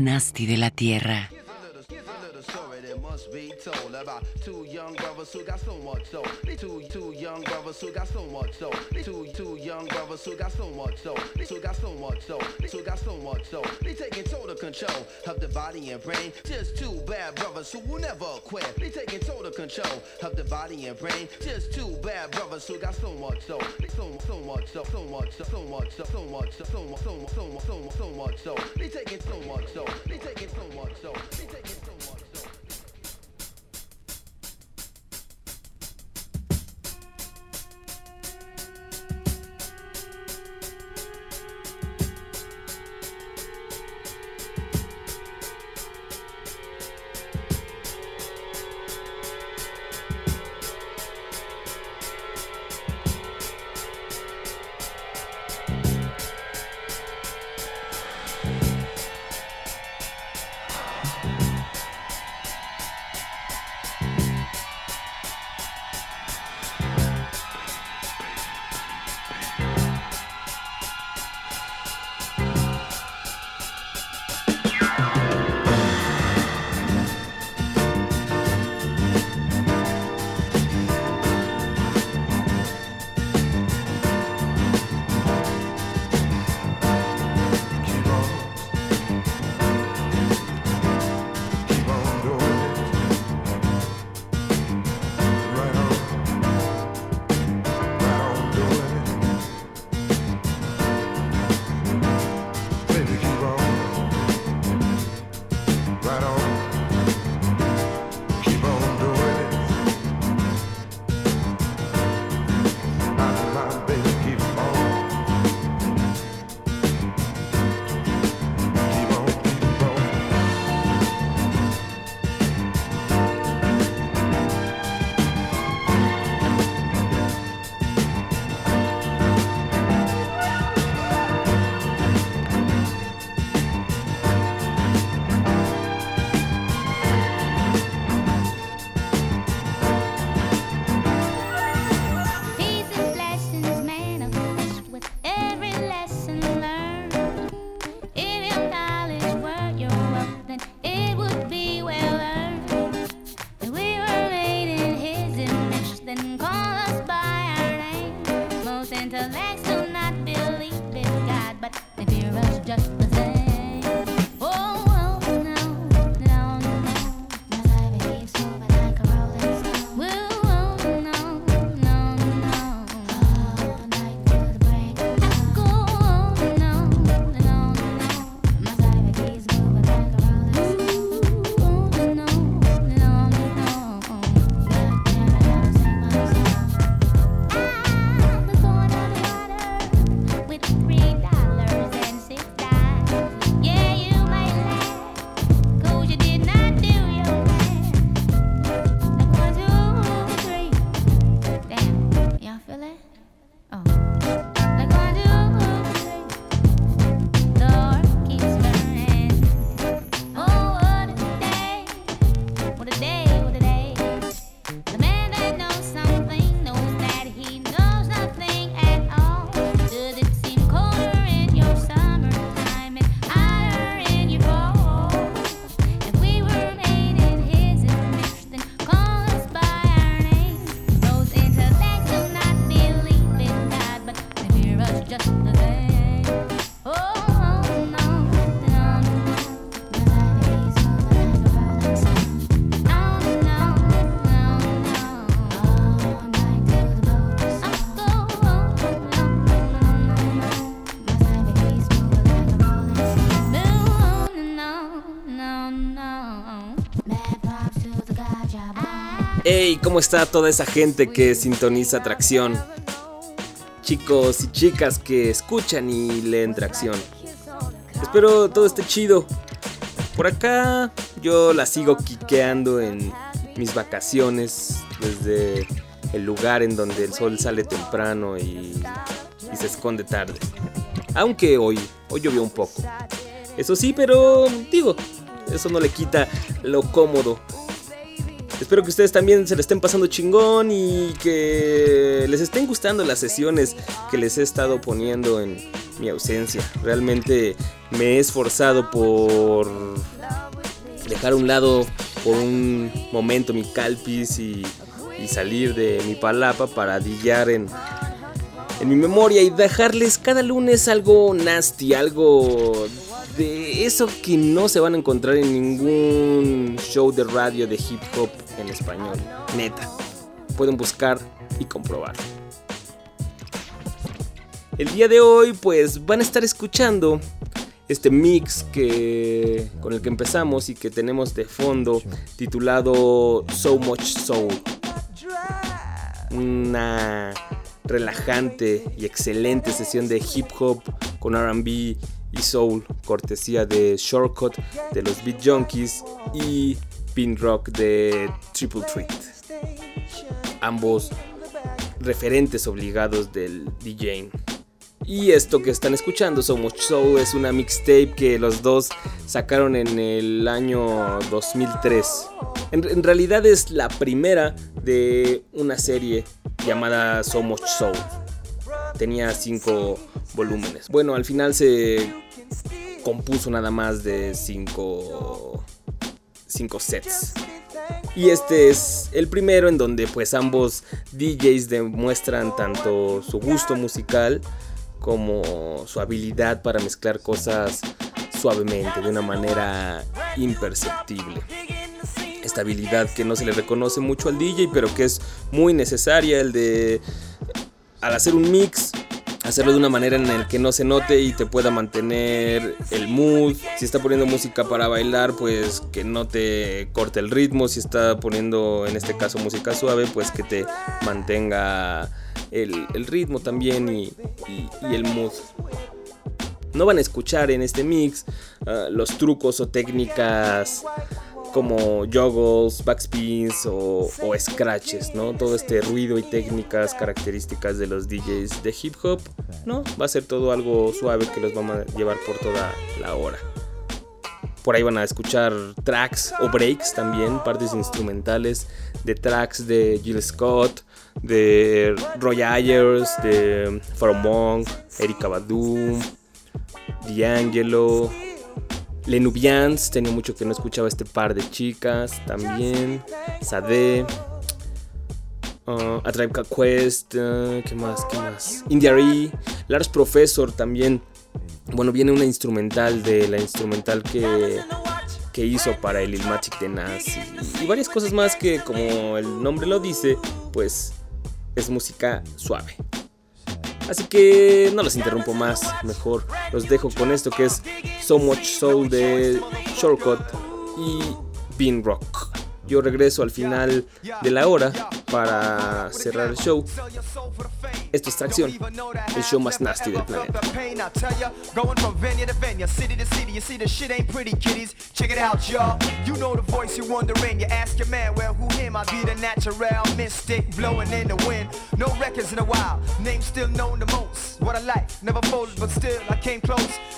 Nasty de la Tierra. About two young brothers who got so much so. Two two young brothers who got so much so. Two two young brothers who got so much so. Who got so much so. Who got so much so. They taking total control of the body and brain. Just two bad brothers who will never quit. They taking total control of the body and brain. Just two bad brothers who got so much so. So so much so. So much so. So much so. So much so. So much so. So much so. They taking so much so. They taking so much so. They taking so much so. They ¿cómo está toda esa gente que sintoniza atracción? Chicos y chicas que escuchan y leen tracción. Espero todo esté chido. Por acá yo la sigo quiqueando en mis vacaciones desde el lugar en donde el sol sale temprano y, y se esconde tarde. Aunque hoy, hoy llovió un poco. Eso sí, pero digo, eso no le quita lo cómodo Espero que ustedes también se le estén pasando chingón y que les estén gustando las sesiones que les he estado poniendo en, mi ausencia. Realmente me he esforzado por dejar a un lado por un momento mi calpis y, salir de mi palapa para dillar en, en mi memoria y dejarles cada lunes algo nasty, algo eso que no se van a encontrar en ningún show de radio de hip hop en español. Neta. Pueden buscar y comprobar. El día de hoy pues van a estar escuchando este mix que con el que empezamos y que tenemos de fondo titulado So Much Soul. Una relajante y excelente sesión de hip hop con RB y soul, cortesía de Shortcut de los Beat Junkies y Pin Rock de Triple Treat. Ambos referentes obligados del DJing. Y esto que están escuchando, So Much Soul, es una mixtape que los dos sacaron en el año 2003. En, realidad es la primera de una serie llamada So Much Soul. Tenía cinco volúmenes. Bueno, al final se compuso nada más de cinco, cinco sets. Y este es el primero en donde pues ambos DJs demuestran tanto su gusto musical como su habilidad para mezclar cosas suavemente, de una manera imperceptible. Esta habilidad que no se le reconoce mucho al DJ, pero que es muy necesaria, el de al hacer un mix, hacerlo de una manera en la que no se note y te pueda mantener el mood. Si está poniendo música para bailar, pues que no te corte el ritmo. Si está poniendo, en este caso, música suave, pues que te mantenga el, ritmo también y, el mood. No van a escuchar en este mix ah, los trucos o técnicas como joggles, backspins o, o, scratches, ¿no? Todo este ruido y técnicas características de los DJs de hip hop, ¿no? Va a ser todo algo suave que los vamos a llevar por toda la hora. Por ahí van a escuchar tracks o breaks también, partes instrumentales de tracks de Jill Scott, de Roy Ayers, de Monk, Erika Badu, D'Angelo, Lenubians, tenía mucho que no escuchaba este par de chicas también, Sade, uh, A Tribe Quest, uh, ¿qué más? ¿Qué más? India Lars Professor también. Bueno, viene una instrumental de la instrumental que, que hizo para el Ilmatic de Nas y varias cosas más que, como el nombre lo dice, pues es música suave. Así que no los interrumpo más, mejor los dejo con esto que es So Much Soul de Shortcut y Bean Rock. Yo regreso al final de la hora para cerrar el show. Esto es Tracción, el show más nasty del planeta.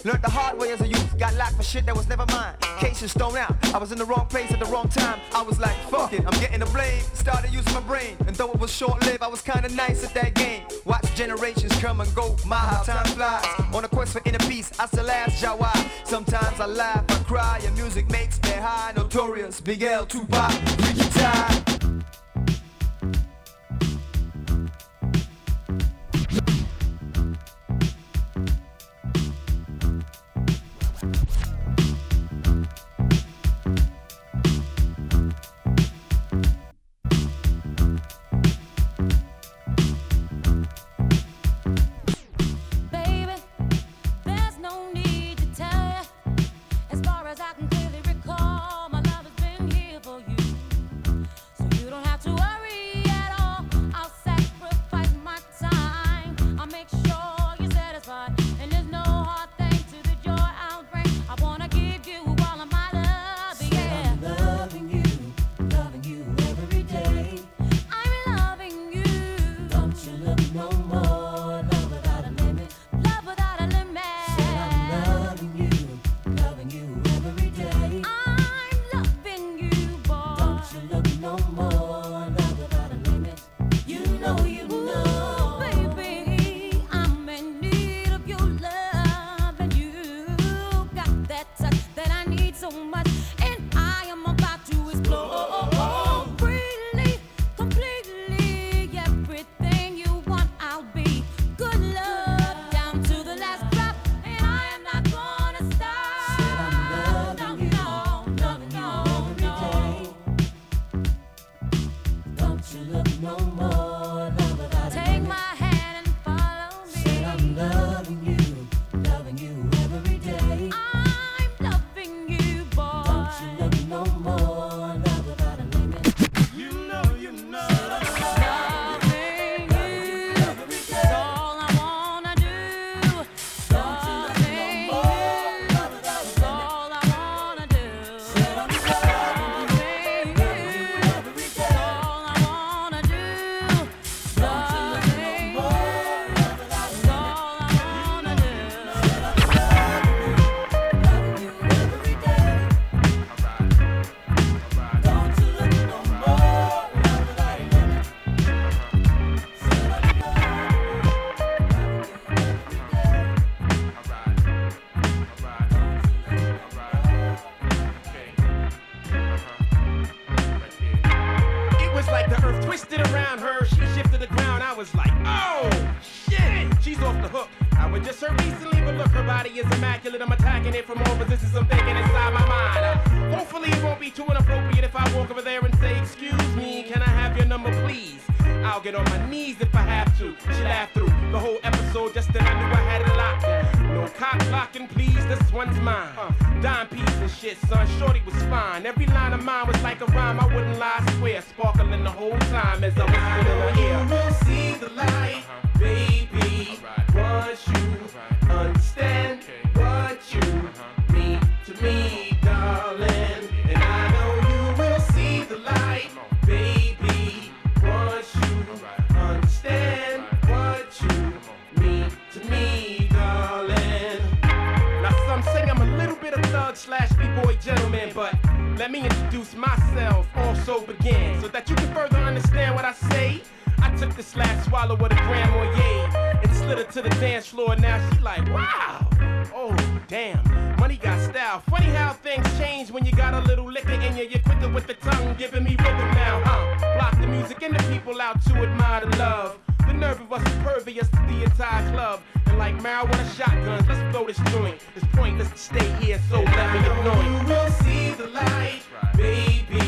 Learned the hard way as a youth, got locked for shit that was never mine. Cases thrown out, I was in the wrong place at the wrong time. Like, fuck it, I'm getting the blame. Started using my brain, and though it was short lived, I was kinda nice at that game. Watch generations come and go, my time flies. On a quest for inner peace, I still ask Jawa. Sometimes I laugh, I cry, and music makes me high. Notorious, Big L, Tupac, Biggie Time. Wow! Oh, damn. Money got style. Funny how things change when you got a little liquor in you. You're quicker with the tongue, giving me rhythm now, huh? Block the music and the people out to admire the love. The nerve of us is pervious to the entire club. And like marijuana shotguns, let's blow this joint. It's pointless to stay here, so let me annoy you. will see the light, baby.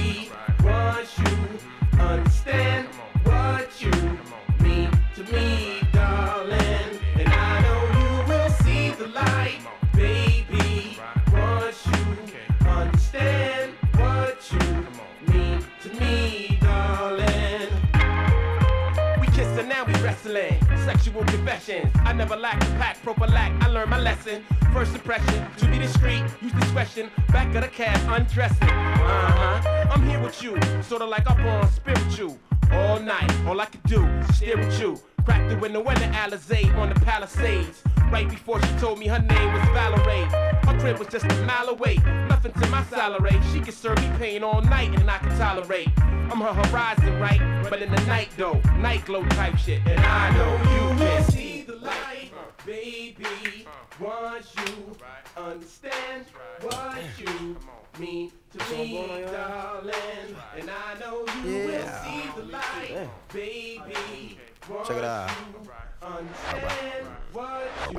I never lack, pack, prophylact. I learned my lesson. First impression, to be discreet, use discretion. Back of the cab, undressing. Uh-huh. I'm here with you, sorta like up on spiritual. All night, all I can do is stare at you. Cracked her in the winter Alizé on the Palisades. Right before she told me her name was Valerie. Her crib was just a mile away, nothing to my salary. She could serve me pain all night and I could tolerate. I'm her horizon, right? But in the night though, night glow type shit. And I know you can see the light, baby. Once you understand what you mean to me, darling. And I know you will see the light, baby. Check it out. Understand what you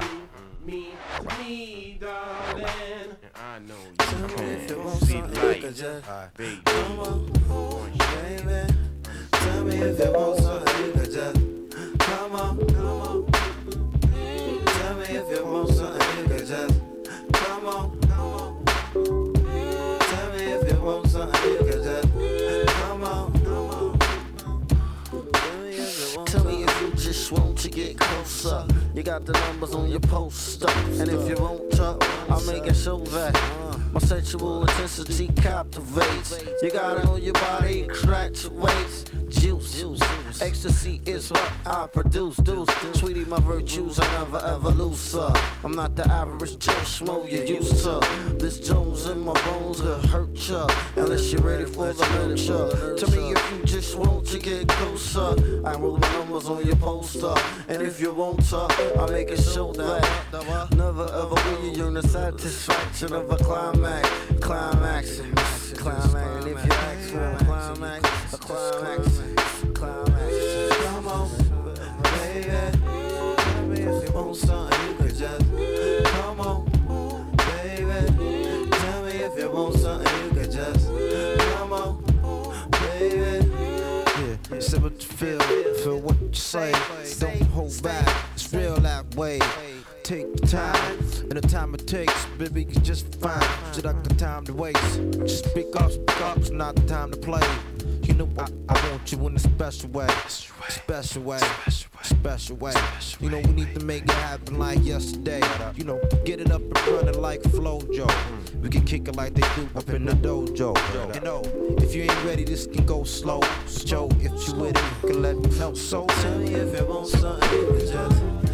mean to me, darling. I know you can see light, baby. Come on, baby. Tell me if you want something, you can just come on, come on. Tell me if you want something, you can just come on, come on. Tell me if you want something. You got the numbers on your poster. And if you won't talk, I'm making sure that my sexual intensity captivates. You got it know your body, crack your waist. Ecstasy is what I produce, deuce. Sweetie, my virtues, I never ever lose her. I'm not the average Joe Schmo you used to. This Jones in my bones will hurt ya. Unless you're ready for the literature. To me, if you just want to get closer, I roll numbers on your poster. And if you want to, I make a show that never ever will you yearn the satisfaction of a climax. Climaxing, climaxing. If you ask for a climax, a climax. Feel, feel what you say. Don't hold back, it's real that way. Take time, and the time it takes, baby, it's just fine. Just like the time to waste. Just speak up, speak up, it's not the time to play. You know I, I want you in a special way, special way, special way. You know we need to make it happen like yesterday. You know get it up and running like Flojo. We can kick it like they do up in the dojo. You know if you ain't ready, this can go slow. Joe, if you with it, you can let me know. So tell me if you want something, just.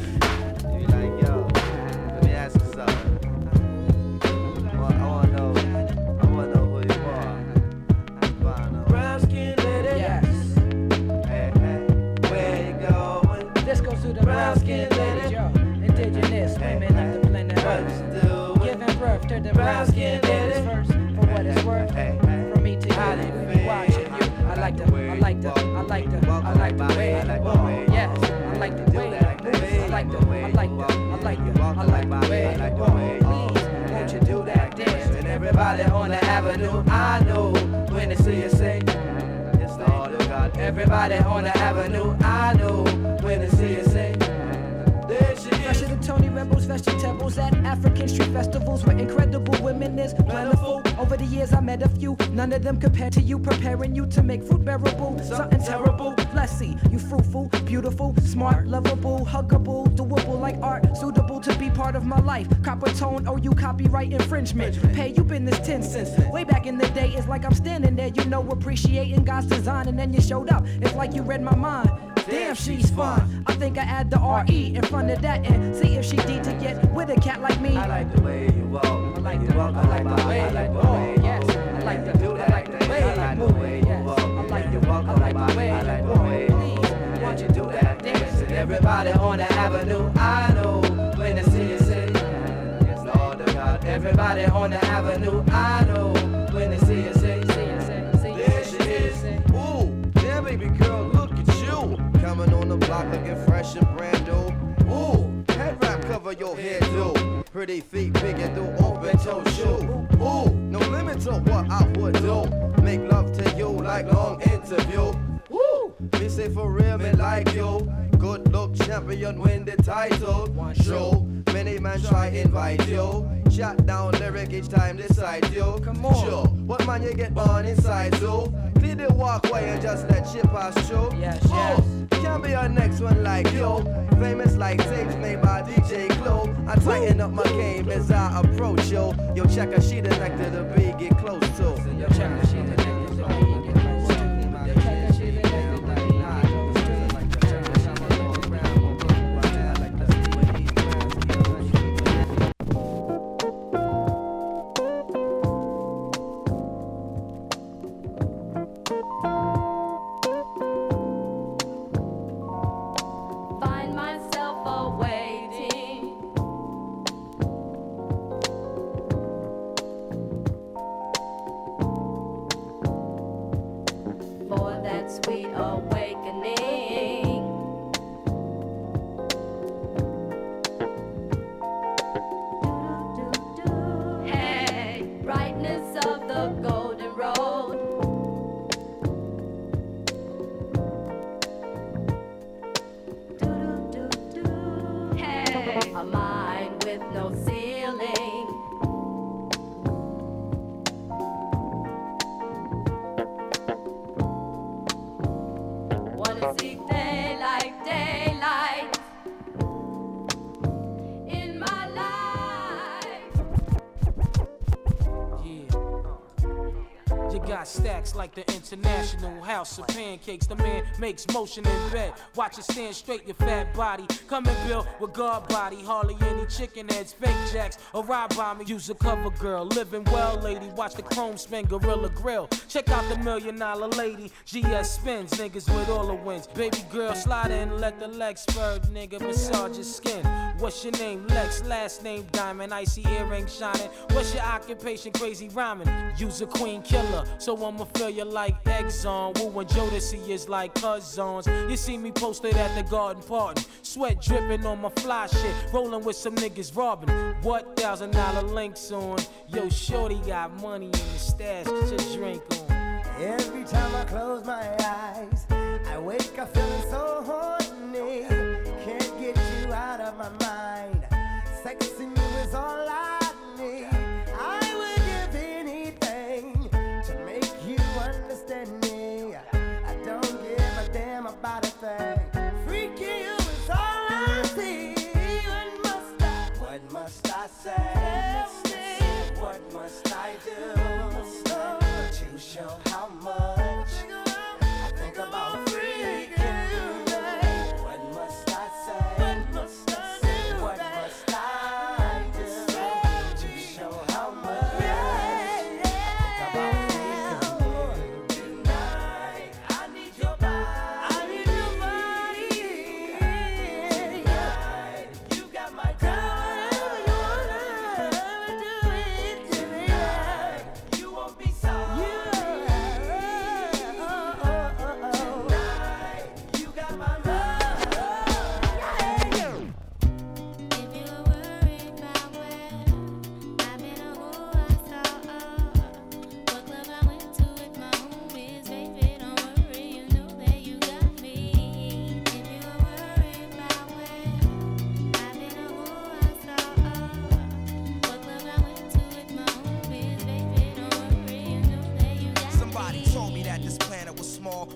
Giving the brown skin ladies first. For what it's worth. From me to you. Watching you. I like the, I like the, I like the, I like the way I you like the walk. way Yes. I like the way you move. I like the, I like the, I like the, I like the way you walk. Please, won't you do that dance? And everybody on the avenue, I know when they see you say. Yes, Lord of Everybody on the avenue, I know when they see you say. Tony Rebels, vegetables at African street festivals where incredible women is plentiful. Over the years, I met a few, none of them compared to you, preparing you to make fruit bearable. Something terrible. Let's you fruitful, beautiful, smart, lovable, huggable, doable like art, suitable to be part of my life. Copper tone, oh, you copyright infringement. Pay you been this 10 cents. Way back in the day, it's like I'm standing there, you know, appreciating God's design, and then you showed up. It's like you read my mind. Damn, she's fun. I think I add the RE in front of that and see if she D to get with a cat like me. I like the way you walk. I like the, I like the way I like you the way walk. Yes, I like the, I like the way I like you the way move. you Yes, walk. I like the, walk I like my the way I like you the way you walk. Please, walk. won't you do that dance? And everybody on the avenue, I know when they see you say. Yes, Lord of God. Everybody on the avenue, I know Block looking fresh and brand new. Ooh, head wrap cover your head too. Pretty feet big and do open toe shoe. Ooh, no limit to what I would do. Make love to you like long interview. Woo, me say for real, me like you. Good look champion, win the title. Show, many man try invite you. Shot down lyric each time they cite you. Come on. Sure, what man you get born inside too? Clear the walkway and just let shit pass through. Yes, oh, Can be our next one like you. Famous like tapes made by DJ Clue. I tighten up my game as I approach yo. Yo, check a sheet connected to be get close to. Yo, check the shit that they like the House of Pancakes. The man makes motion in bed. Watch it stand straight, your fat body. Come Coming built with guard body. Hardly any chicken heads, fake jacks, or ride by me. Use a cover girl. Living well, lady. Watch the chrome spin, Gorilla Grill. Check out the million dollar lady. GS spins, niggas with all the wins. Baby girl, slide in, let the legs spur, nigga. Massage your skin. What's your name? Lex, last name Diamond. Icy earring shining. What's your occupation? Crazy rhyming. Use a queen killer, so I'ma feel you like Exxon. Woo and Jodeci is like cousins. You see me posted at the garden party. Sweat dripping on my fly shit. Rolling with some niggas robbing. What thousand dollar links on? Yo, Shorty got money in the stash. Your drink on. Every time I close my eyes, I small.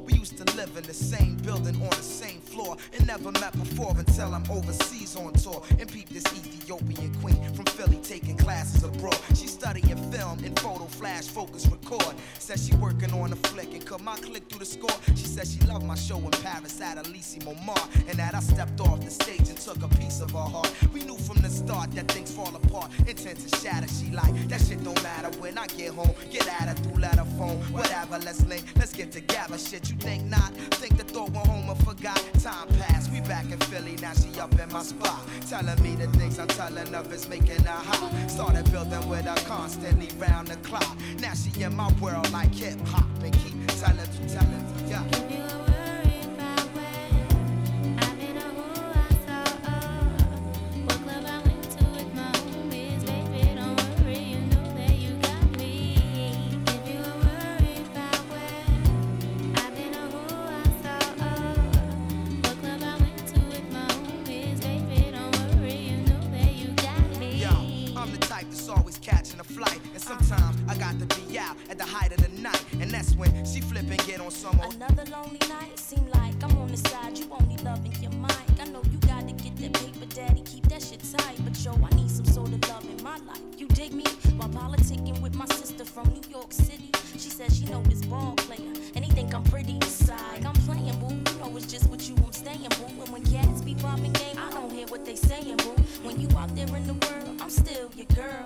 We used to live in the same building on the same floor and never met before until I'm overseas on tour and peep this Ethiopian queen from Philly taking classes abroad. She studying film and photo flash focus record. Says she working on a flick and cut my click through the score. She says she loved my show in Paris at Elysee Montmartre and that I stepped off the stage and took a piece of her heart. We knew from the start that things fall apart, intent to shatter. She like that shit don't matter when I get home. Get at her through letter phone, whatever. Let's link, let's get together. Shit, you think not? Think the thought went home and forgot. Time passed, we back in Philly, now she up in my spot, telling me the things I'm telling of is making her hot. Started building with her constantly round the clock. Now she in my world like hip hop and keep telling telling yeah. Out at the height of the night. And that's when she flip and get on some old. Another lonely night, seem like I'm on the side. You only loving your mic. I know you gotta get that paper, daddy. Keep that shit tight. But yo, I need some sort of love in my life. You dig me? While politicking with my sister from New York City. She says she know this ball player. And he think I'm pretty inside. I'm playing, boo. You know it's just with you I'm staying, boo. And when cats be popping game, I don't hear what they saying, boo. When you out there in the world, I'm still your girl.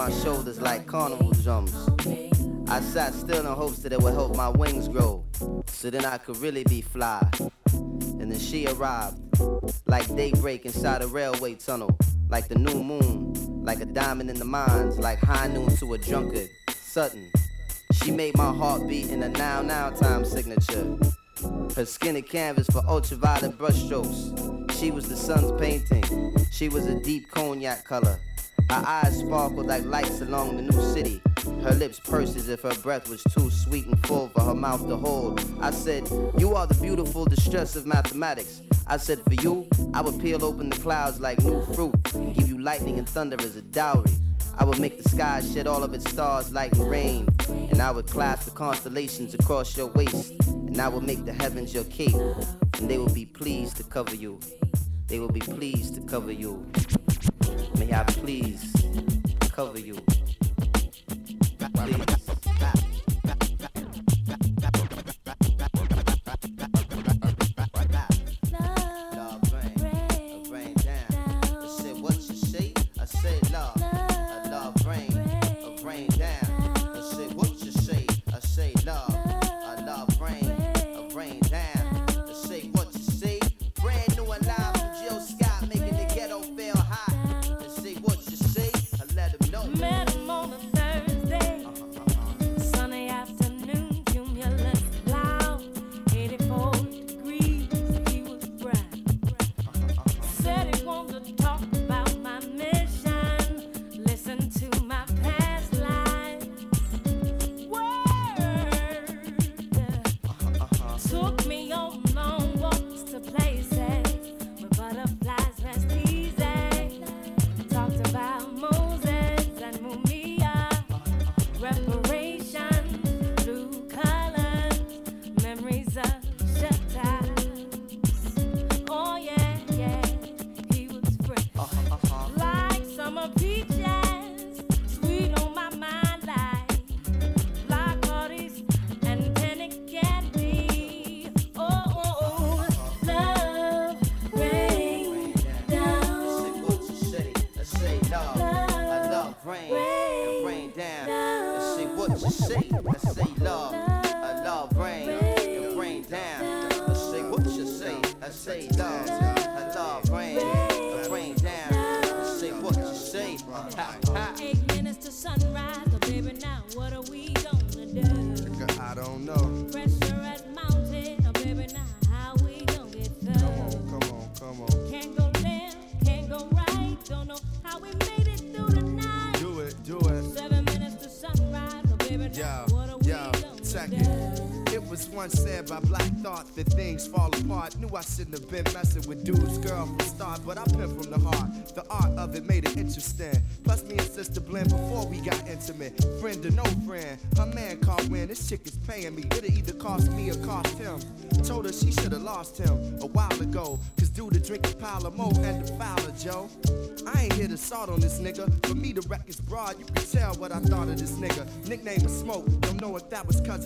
My shoulders like carnival drums. I sat still in hopes that it would help my wings grow, so then I could really be fly. And then she arrived, like daybreak inside a railway tunnel, like the new moon, like a diamond in the mines, like high noon to a drunkard. sudden. She made my heart beat in a now now time signature. Her skinny canvas for ultraviolet brushstrokes. She was the sun's painting. She was a deep cognac color. Her eyes sparkled like lights along the new city. Her lips pursed as if her breath was too sweet and full for her mouth to hold. I said, You are the beautiful distress of mathematics. I said, For you, I would peel open the clouds like new fruit, and give you lightning and thunder as a dowry. I would make the sky shed all of its stars, like rain, and I would clasp the constellations across your waist, and I would make the heavens your cape, and they will be pleased to cover you. They will be pleased to cover you. May I please cover you.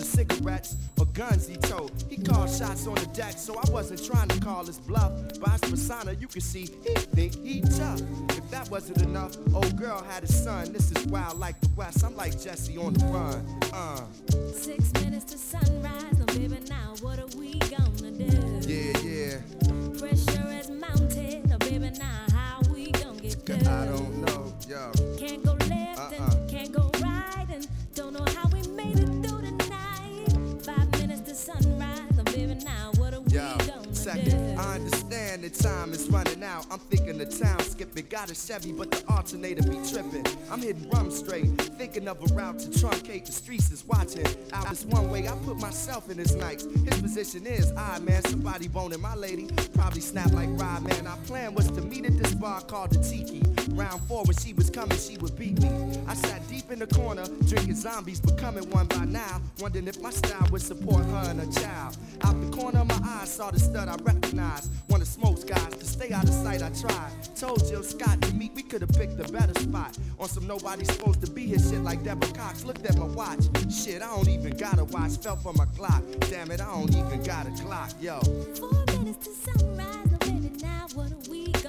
Cigarettes or guns he told. He called shots on the deck, so I wasn't trying to call his bluff. By his persona, you can see he think he tough. If that wasn't enough, old girl had a son. This is wild like the West. I'm like Jesse on the run. Uh, town skipping. Got a Chevy, but the alternator be tripping. I'm hitting rum straight, thinking of a route to truncate. The streets is watching. Out this one way, I put myself in his nights. His position is, ah man, somebody boning my lady. Probably snap like Rod, man. Our plan was to meet at this bar called the Tiki. Round four, when she was coming, she would beat me. I sat deep in the corner, drinking zombies, becoming one by now. Wondering if my style would support her and her child. Out the corner of my eye, saw the stud I recognized. One of Smoke's guys. To stay out of sight, I tried. Told Jill Scott to meet, we could have picked a better spot. On some nobody's supposed to be here shit like Deborah Cox. Looked at my watch. Shit, I don't even got a watch. Fell for my clock. Damn it, I don't even got a clock. Yo, Four minutes to sunrise, baby, now what are we gonna do?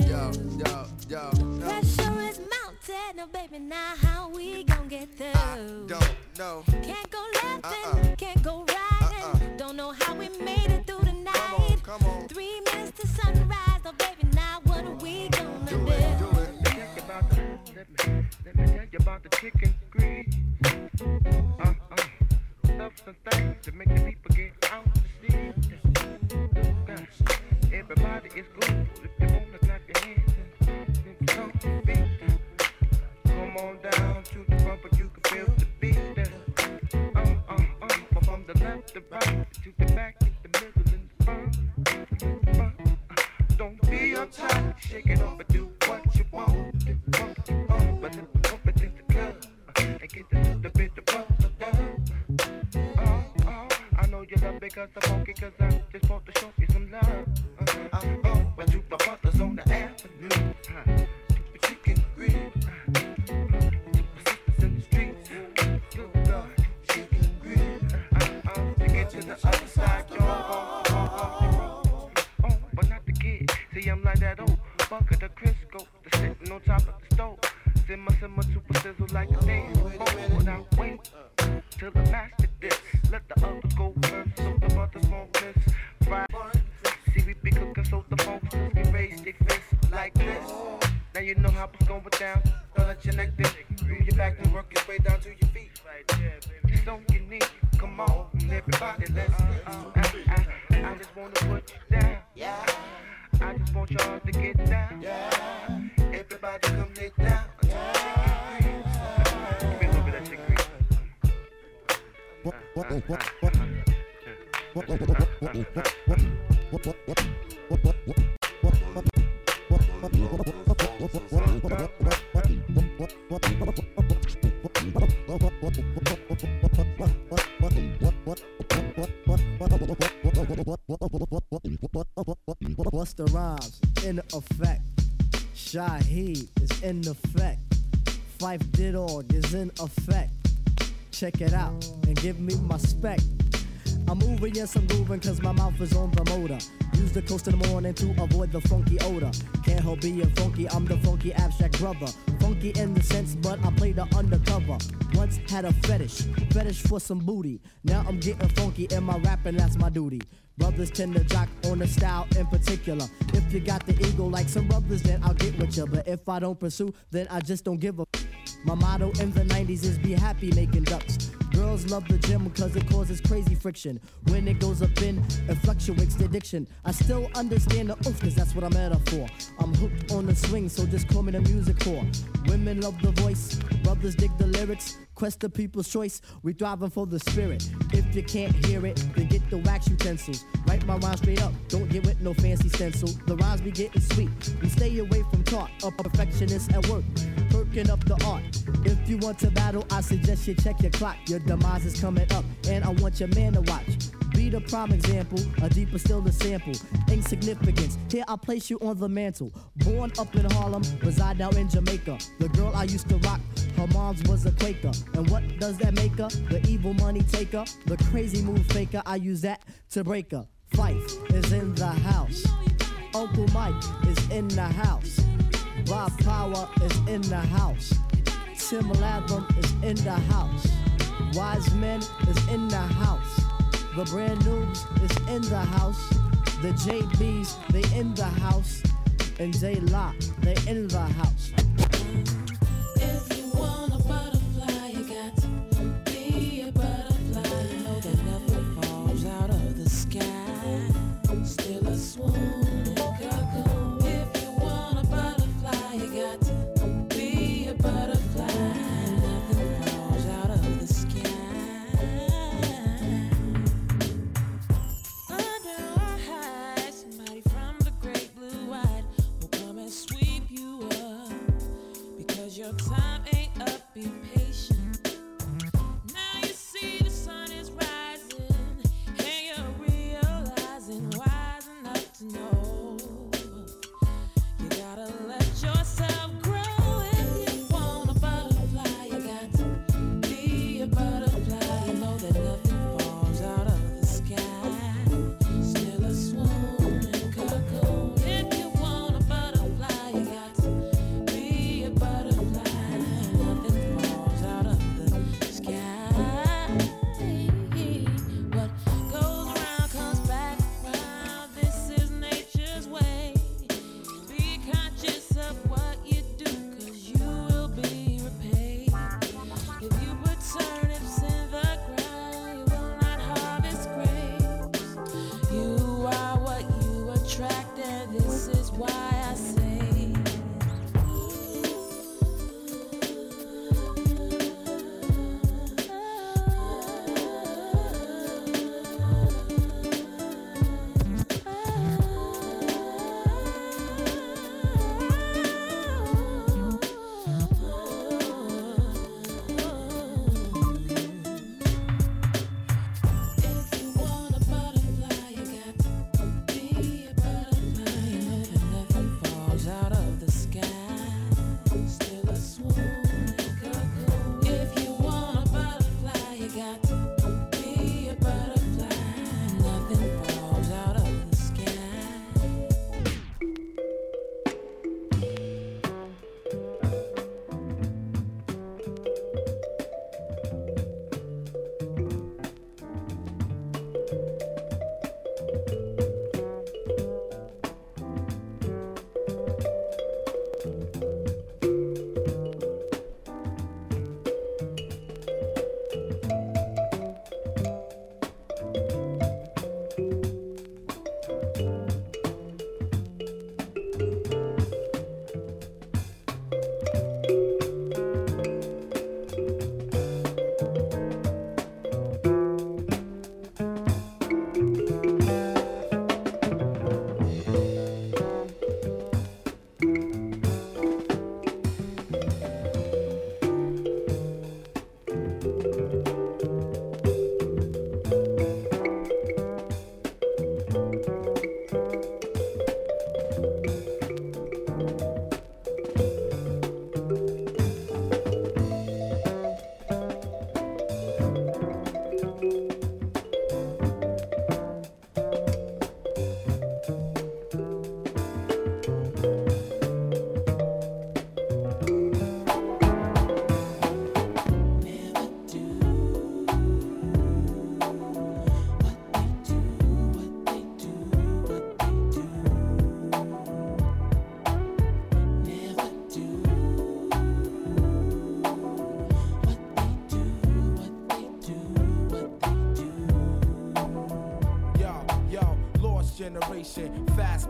Yo, yo, yo. No, Pressure is mountain, oh baby, now how we gonna get through? I don't know. Can't go left Uh-uh. and can't go right, Uh-uh. and don't know how we made it through the night. Come on, come on. Three minutes to sunrise, oh baby, now what are we gonna Do it, do it. Let me tell you about the, let me, let me tell you about the chicken grease. Uh, uh, stuff and things to make the people get out to see. Uh, everybody is good the right to the back, to the middle and the front. Don't be uptight, shake it up and do what you want. But let the pump in and get a little of bump. Oh, oh, I know you love because I'm funky, cause I just want to show you some love. The rhymes? In effect. Shaheed is in effect. Phife did all is in effect. Check it out and give me my spec. I'm moving, yes, I'm grooving, cause my mouth is on the motor. Use the coast in the morning to avoid the funky odor. Can't help being funky, I'm the funky abstract brother. Funky in the sense, but I play the undercover. once had a fetish, fetish for some booty. Now I'm getting funky in my rapping, that's my duty. Brothers tend to jock on the style in particular. If you got the ego like some brothers, then I'll get with you. But if I don't pursue, then I just don't give a. My motto in the 90s is be happy making ducks. Girls love the gym because it causes crazy friction. When it goes up in, it fluctuates the addiction. I still understand the oof, cause that's what I'm at for. I'm hooked on the swing, so just call me the music core. Women love the voice, brothers dig the lyrics. Quest the people's choice, we thriving for the spirit. If you can't hear it, then get the wax utensils. Write my rhyme straight up, don't get with no fancy stencil. The rhymes be getting sweet, we stay away from talk. A perfectionist at work, up the art. If you want to battle, I suggest you check your clock. Your demise is coming up, and I want your man to watch. Be the prime example, a deeper still the sample. Insignificance, here I place you on the mantle. Born up in Harlem, reside now in Jamaica. The girl I used to rock, her mom's was a Quaker. And what does that make her? The evil money taker, the crazy move faker. I use that to break her. Phife is in the house. Uncle Mike is in the house. Rob Power is in the house. Tim Latham is in the house. Wise Men is in the house. The brand noobs is in the house. The JBs, they in the house. And J Lock, they in the house.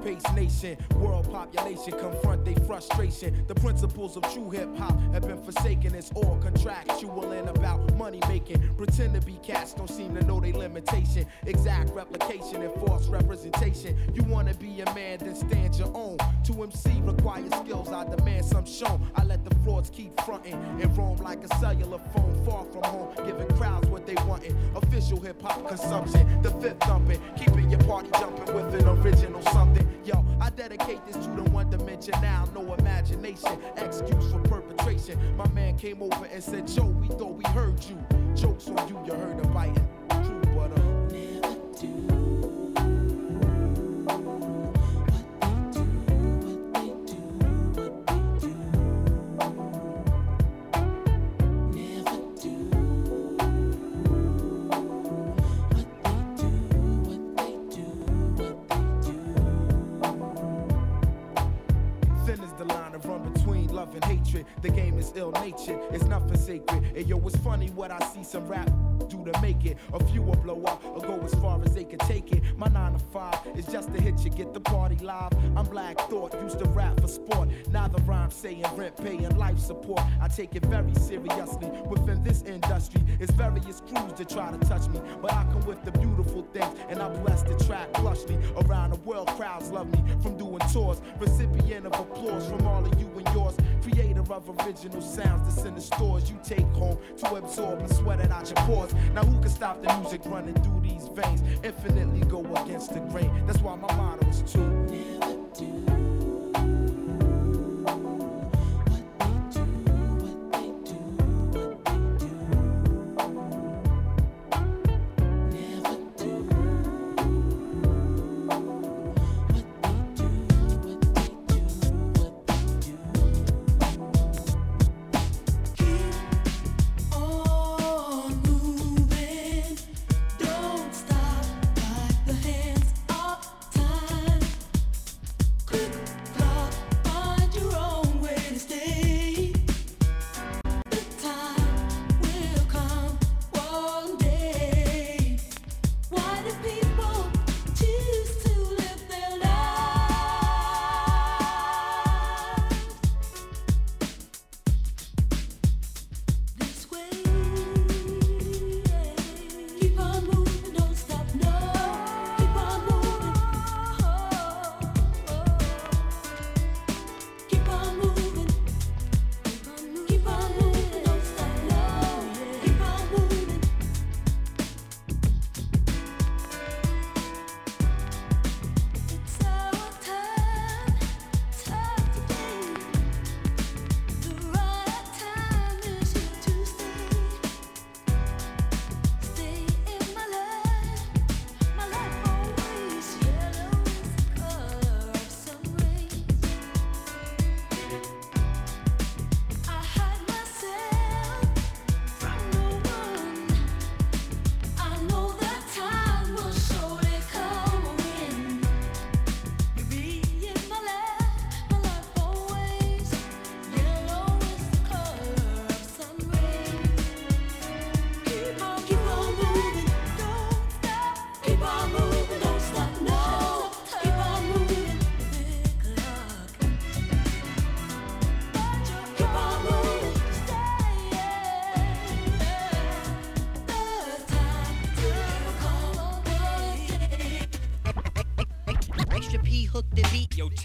Paced nation, world population confront their frustration. The principles of true hip hop have been forsaken. It's all contractual dedicate this to the one dimension now, no imagination, excuse for perpetration. My man came over and said, Joe, we thought we heard you. Jokes on you, you heard the biting.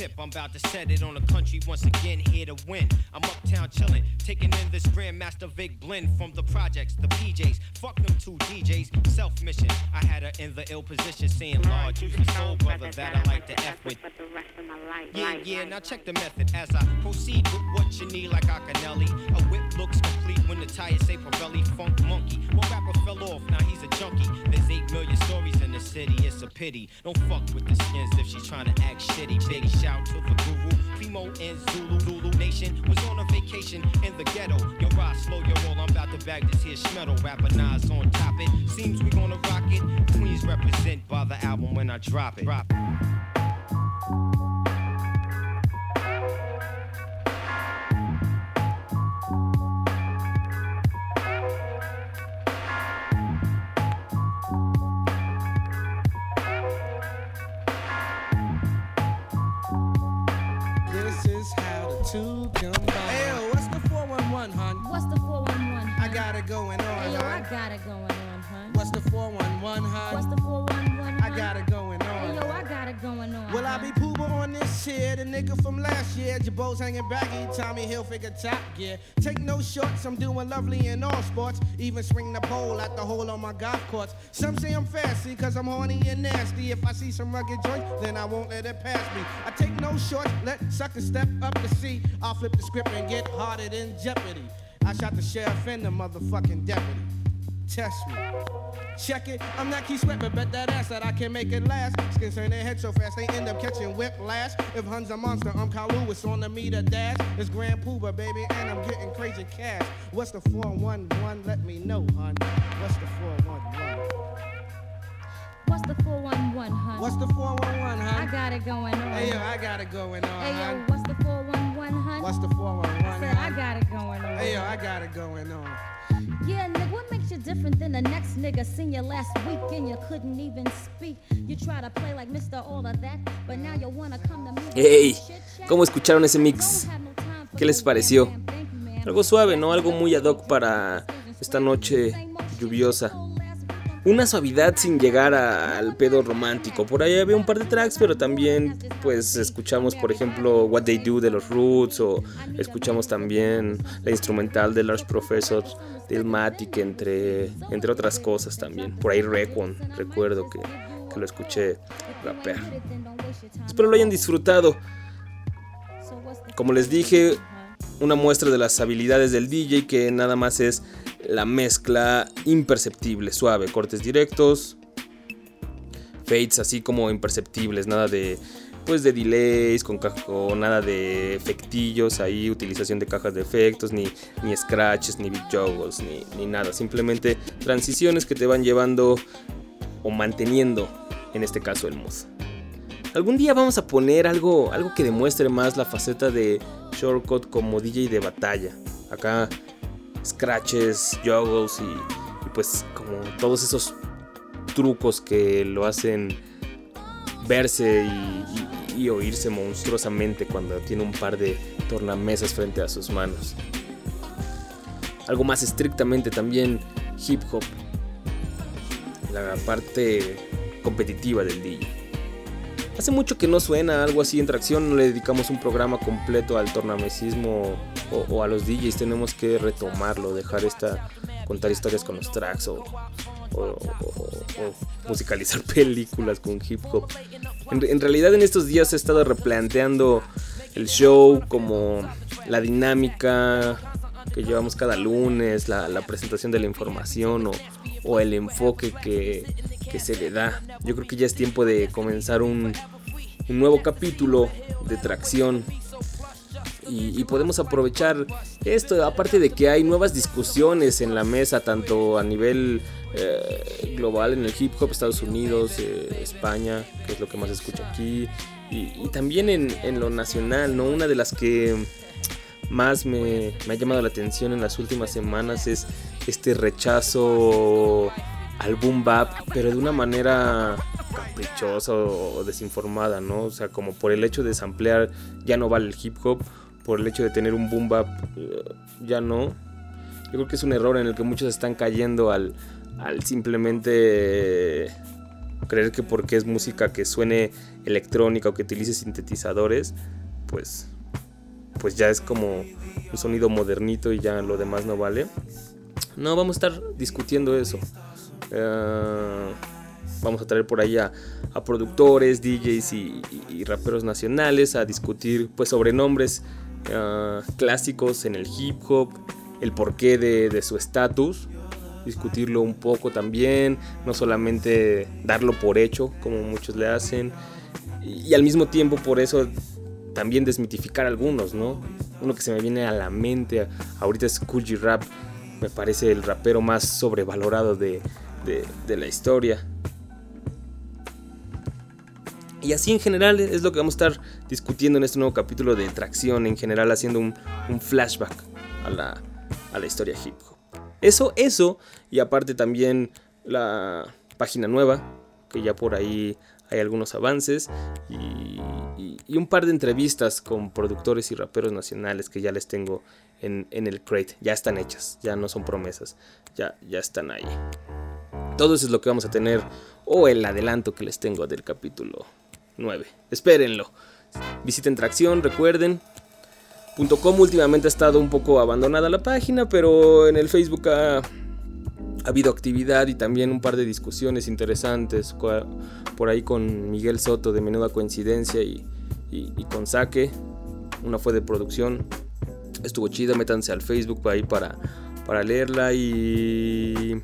Tip, I'm about to set it on the country once again, here to win. I'm uptown chillin', taking in this Grandmaster Vic blend from the projects, the PJs. Fuck them two DJs, self mission. Her in the ill position, saying, Lord, you the soul brother that I like to F with. Yeah, yeah, now check the method as I proceed with what you need like Acanelli. A whip looks complete when the tires say Pirelli Funk Monkey. One rapper fell off, now he's a junkie. There's 8 million stories in the city, it's a pity. Don't fuck with the skins if she's trying to act shitty. Big shout to the guru, Primo and Zulu. Zulu Nation was on a vacation in the ghetto. Yo, ride slow your roll, I'm about to bag this here schmeddle. Rapper Nas on top it. Seems we gonna rock it. Queens represent by the album when I drop it. Drop it. what's the 411, hon? What's the 411? I got it going on. Ayo, I got it going 411, hun? What's the 411, I got it going on. Hey, yo, I got it going on. Will I be Puba on this here? The nigga from last year. Jabos hanging baggy, Tommy Hilfiger top gear. Take no shorts, I'm doing lovely in all sports. Even swing the pole at the hole on my golf course. Some say I'm fancy, cause I'm horny and nasty. If I see some rugged joints, then I won't let it pass me. I take no shorts, let suckers step up to see. I'll flip the script and get harder than Jeopardy. I shot the sheriff and the motherfucking deputy. Test me. Check it, I'm not Keith Sweat, but bet that ass that I can make it last. Skins turn their head so fast, they end up catching whiplash. If Hun's a monster, I'm Carl Lewis on the meter dash. It's Grand Puba, baby, and I'm getting crazy cash. What's the 411? Let me know, hun. What's the 411? What's the 411, hun? What's the 411, hun? I got it going on. Hey, yo, I got it going on, Hey, yo, what's the 411, hun? What's the 411, I said, I got it going on. Hey, yo, I got it going on. Different than the next nigga? Seen you last week and you couldn't even speak. You try to play like Mr. All of That, but now you wanna come to me. Hey? ¿cómo escucharon ese mix? ¿Qué les pareció? Algo suave, ¿no? Algo muy ad hoc para esta noche lluviosa. Una suavidad sin llegar al pedo romántico. Por ahí había un par de tracks, pero también pues escuchamos por ejemplo What They Do de los Roots o escuchamos también la instrumental de Large Professor de Illmatic entre, entre otras cosas también. Por ahí Requon, recuerdo que, que lo escuché rapear. Espero lo hayan disfrutado. Como les dije, una muestra de las habilidades del DJ que nada más es la mezcla imperceptible, suave, cortes directos, fades así como imperceptibles, nada de pues de delays, con, con nada de efectillos ahí, utilización de cajas de efectos, ni, ni scratches, ni beat juggles, ni, ni nada, simplemente transiciones que te van llevando o manteniendo, en este caso el mood. Algún día vamos a poner algo, algo que demuestre más la faceta de Shortcut como DJ de batalla. Acá scratches, juggles y, y pues como todos esos trucos que lo hacen verse y, y- oírse monstruosamente cuando tiene un par de tornamesas frente a sus manos. Algo más estrictamente también hip hop. La parte competitiva del DJ. Hace mucho que no suena algo así en tracción, no le dedicamos un programa completo al tornamesismo o, a los DJs, tenemos que retomarlo, dejar esta, contar historias con los tracks o, musicalizar películas con hip hop. En, realidad en estos días he estado replanteando el show como la dinámica que llevamos cada lunes, la, presentación de la información o, el enfoque que, que se le da. Yo creo que ya es tiempo de comenzar un, nuevo capítulo de tracción y, podemos aprovechar esto, aparte de que hay nuevas discusiones en la mesa, tanto a nivel eh, global en el hip hop, Estados Unidos, eh, España, que es lo que más se escucha aquí, y, y también en, en lo nacional, ¿no? Una de las que más me, me ha llamado la atención en las últimas semanas es este rechazo al boom bap, pero de una manera caprichosa o, desinformada, ¿no? O sea, como por el hecho de samplear ya no vale el hip hop, por el hecho de tener un boom bap eh, ya no. Yo creo que es un error en el que muchos están cayendo al, al simplemente creer que porque es música que suene electrónica o que utilice sintetizadores, pues pues ya es como un sonido modernito y ya lo demás no vale. No, vamos a estar discutiendo eso. Eh, vamos a traer por ahí a, productores, DJs y, raperos nacionales a discutir pues sobre nombres eh, clásicos en el hip hop, el porqué de, su estatus, discutirlo un poco también, no solamente darlo por hecho como muchos le hacen, y, al mismo tiempo por eso también desmitificar algunos, ¿no? Uno que se me viene a la mente ahorita es Cool G Rap, me parece el rapero más sobrevalorado de, de- la historia. Y así en general es lo que vamos a estar discutiendo en este nuevo capítulo de Tracción, en general haciendo un, flashback a la, a la historia hip hop. Eso, eso, y aparte también la página nueva, que ya por ahí hay algunos avances, y un par de entrevistas con productores y raperos nacionales que ya les tengo en, en el crate. Ya están hechas, ya no son promesas, ya, ya están ahí. Todo eso es lo que vamos a tener, o el adelanto que les tengo del capítulo 9. Espérenlo. Visiten Tracción, recuerden. .com últimamente ha estado un poco abandonada la página, pero en el Facebook ha, ha habido actividad y también un par de discusiones interesantes por ahí con Miguel Soto de Menuda Coincidencia y con Saque. Una fue de producción. Estuvo chida, métanse al Facebook ahí para, para leerla y...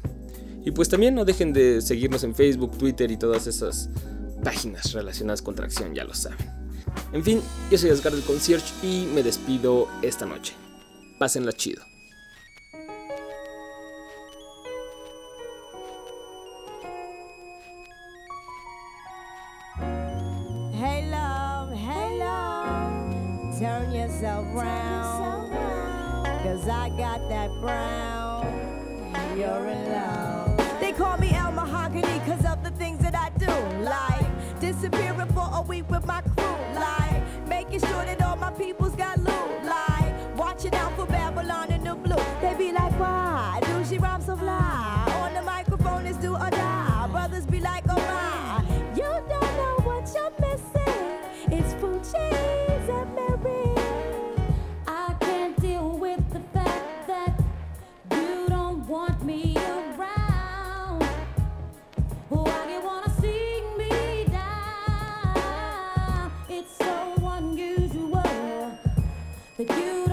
Y pues también no dejen de seguirnos en Facebook, Twitter y todas esas páginas relacionadas con tracción, ya lo saben. En fin, yo soy Asgard del Concierge y me despido esta noche. Pásenla chido. Hey love, turn yourself round. Cause I got that brown, you're in love. Call me El Mahogany cause of the things that I do. Like disappearing for a week with my crew. Like making sure that It's so unusual that you